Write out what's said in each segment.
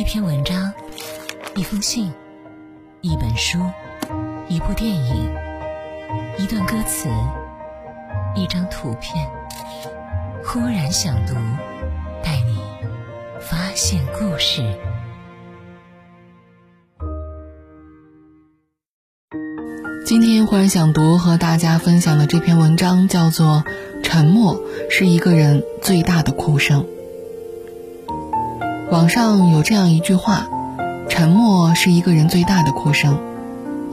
一篇文章，一封信，一本书，一部电影，一段歌词，一张图片。忽然想读，带你发现故事。今天忽然想读和大家分享的这篇文章叫做《沉默是一个人最大的哭声》。网上有这样一句话：“沉默是一个人最大的哭声。”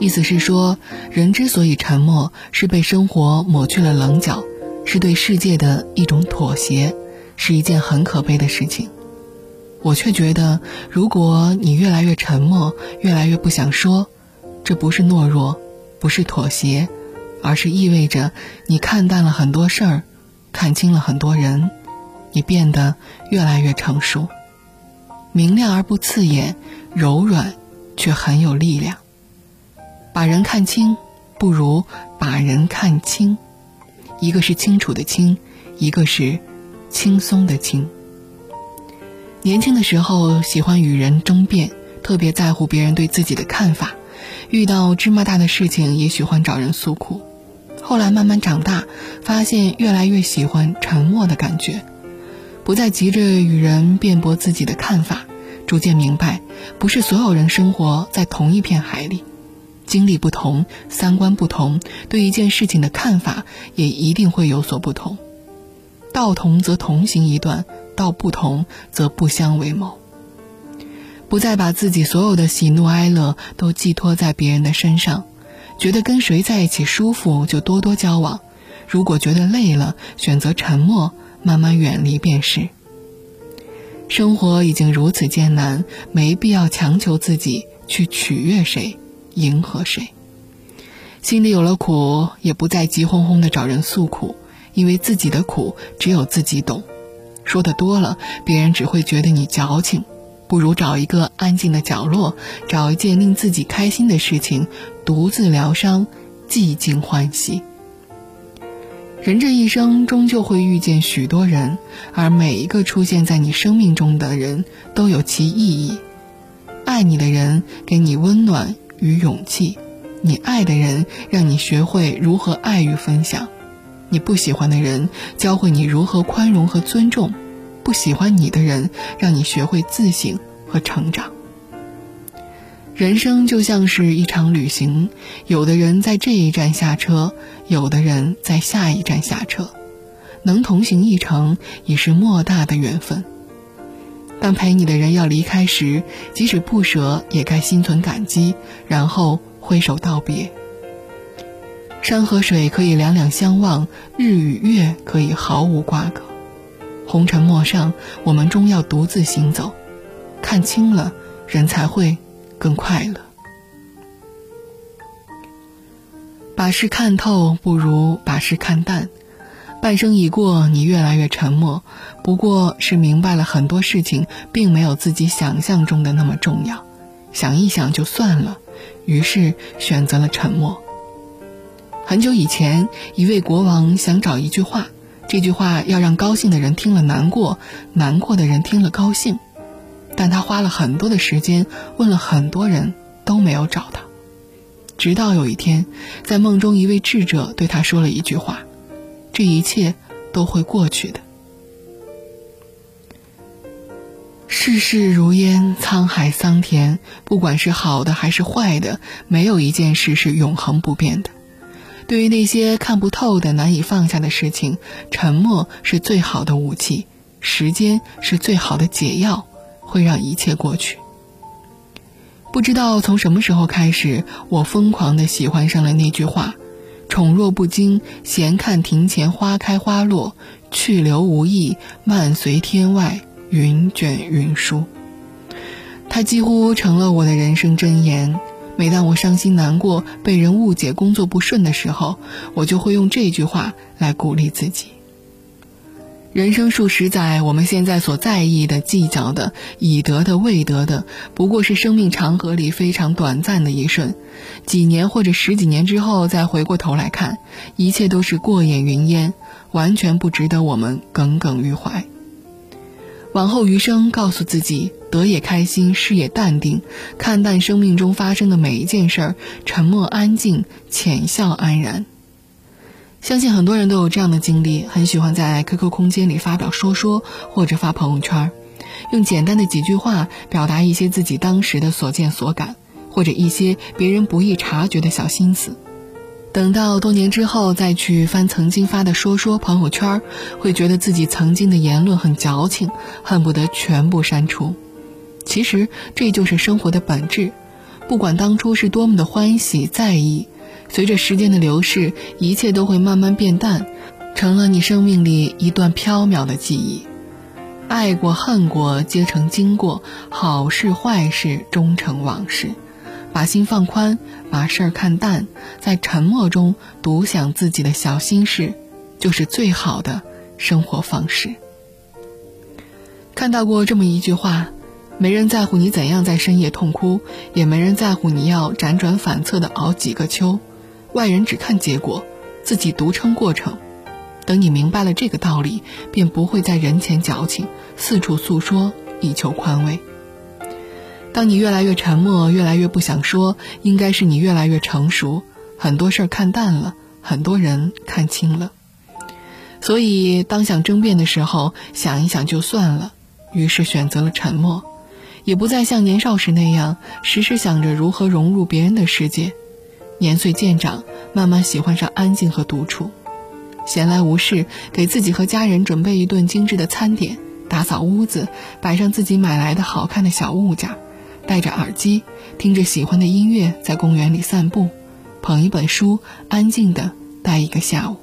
意思是说，人之所以沉默，是被生活抹去了棱角，是对世界的一种妥协，是一件很可悲的事情。我却觉得，如果你越来越沉默，越来越不想说，这不是懦弱，不是妥协，而是意味着你看淡了很多事儿，看清了很多人，你变得越来越成熟。明亮而不刺眼，柔软却很有力量。把人看清，不如把人看清。一个是清楚的清，一个是轻松的轻。年轻的时候喜欢与人争辩，特别在乎别人对自己的看法。遇到芝麻大的事情，也喜欢找人诉苦。后来慢慢长大，发现越来越喜欢沉默的感觉。不再急着与人辩驳自己的看法，逐渐明白，不是所有人生活在同一片海里，经历不同，三观不同，对一件事情的看法也一定会有所不同。道同则同行一段，道不同则不相为谋。不再把自己所有的喜怒哀乐都寄托在别人的身上，觉得跟谁在一起舒服就多多交往，如果觉得累了，选择沉默。慢慢远离便是。生活已经如此艰难，没必要强求自己去取悦谁，迎合谁。心里有了苦，也不再急哄哄的找人诉苦，因为自己的苦只有自己懂。说的多了，别人只会觉得你矫情。不如找一个安静的角落，找一件令自己开心的事情，独自疗伤，寂静欢喜。人这一生终究会遇见许多人，而每一个出现在你生命中的人都有其意义。爱你的人给你温暖与勇气，你爱的人让你学会如何爱与分享，你不喜欢的人教会你如何宽容和尊重，不喜欢你的人让你学会自省和成长。人生就像是一场旅行，有的人在这一站下车，有的人在下一站下车，能同行一程已是莫大的缘分。当陪你的人要离开时，即使不舍，也该心存感激，然后挥手道别。山和水可以两两相望，日与月可以毫无瓜葛。红尘陌上，我们终要独自行走，看清了，人才会。更快乐。把事看透不如把事看淡。半生已过，你越来越沉默，不过是明白了很多事情并没有自己想象中的那么重要，想一想就算了，于是选择了沉默。很久以前，一位国王想找一句话，这句话要让高兴的人听了难过，难过的人听了高兴。但他花了很多的时间，问了很多人，都没有找到。直到有一天，在梦中，一位智者对他说了一句话：“这一切都会过去的。世事如烟，沧海桑田，不管是好的还是坏的，没有一件事是永恒不变的。对于那些看不透的、难以放下的事情，沉默是最好的武器，时间是最好的解药。”会让一切过去。不知道从什么时候开始，我疯狂的喜欢上了那句话：“宠若不惊，闲看庭前花开花落；去留无意，漫随天外云卷云舒。”它几乎成了我的人生箴言。每当我伤心难过、被人误解、工作不顺的时候，我就会用这句话来鼓励自己。人生数十载，我们现在所在意的、计较的、已得的、未得的，不过是生命长河里非常短暂的一瞬。几年或者十几年之后，再回过头来看，一切都是过眼云烟，完全不值得我们耿耿于怀。往后余生，告诉自己，得也开心，失也淡定，看淡生命中发生的每一件事儿，沉默安静，浅笑安然。相信很多人都有这样的经历，很喜欢在 QQ 空间里发表说说，或者发朋友圈，用简单的几句话表达一些自己当时的所见所感，或者一些别人不易察觉的小心思。等到多年之后再去翻曾经发的说说朋友圈，会觉得自己曾经的言论很矫情，恨不得全部删除。其实这就是生活的本质，不管当初是多么的欢喜在意。随着时间的流逝，一切都会慢慢变淡，成了你生命里一段飘渺的记忆。爱过恨过皆成经过，好事坏事终成往事。把心放宽，把事儿看淡，在沉默中独享自己的小心事，就是最好的生活方式。看到过这么一句话：没人在乎你怎样在深夜痛哭，也没人在乎你要辗转反侧的熬几个秋。外人只看结果，自己独撑过程。等你明白了这个道理，便不会在人前矫情，四处诉说以求宽慰。当你越来越沉默，越来越不想说，应该是你越来越成熟，很多事儿看淡了，很多人看清了。所以，当想争辩的时候，想一想就算了，于是选择了沉默，也不再像年少时那样，时时想着如何融入别人的世界。年岁渐长，慢慢喜欢上安静和独处。闲来无事，给自己和家人准备一顿精致的餐点，打扫屋子，摆上自己买来的好看的小物件，戴着耳机，听着喜欢的音乐，在公园里散步，捧一本书，安静的待一个下午。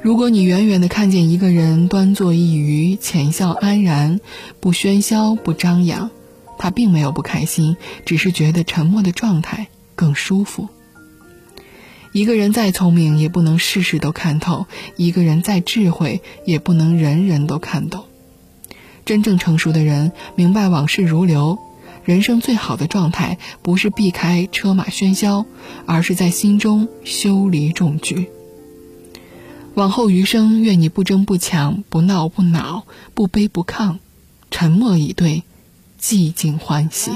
如果你远远的看见一个人端坐一隅，浅笑安然，不喧嚣，不张扬，他并没有不开心，只是觉得沉默的状态。更舒服。一个人再聪明，也不能事事都看透；一个人再智慧，也不能人人都看懂。真正成熟的人明白往事如流，人生最好的状态不是避开车马喧嚣，而是在心中修篱种菊。往后余生，愿你不争不抢，不闹不恼，不卑不亢，沉默以对，寂静欢喜。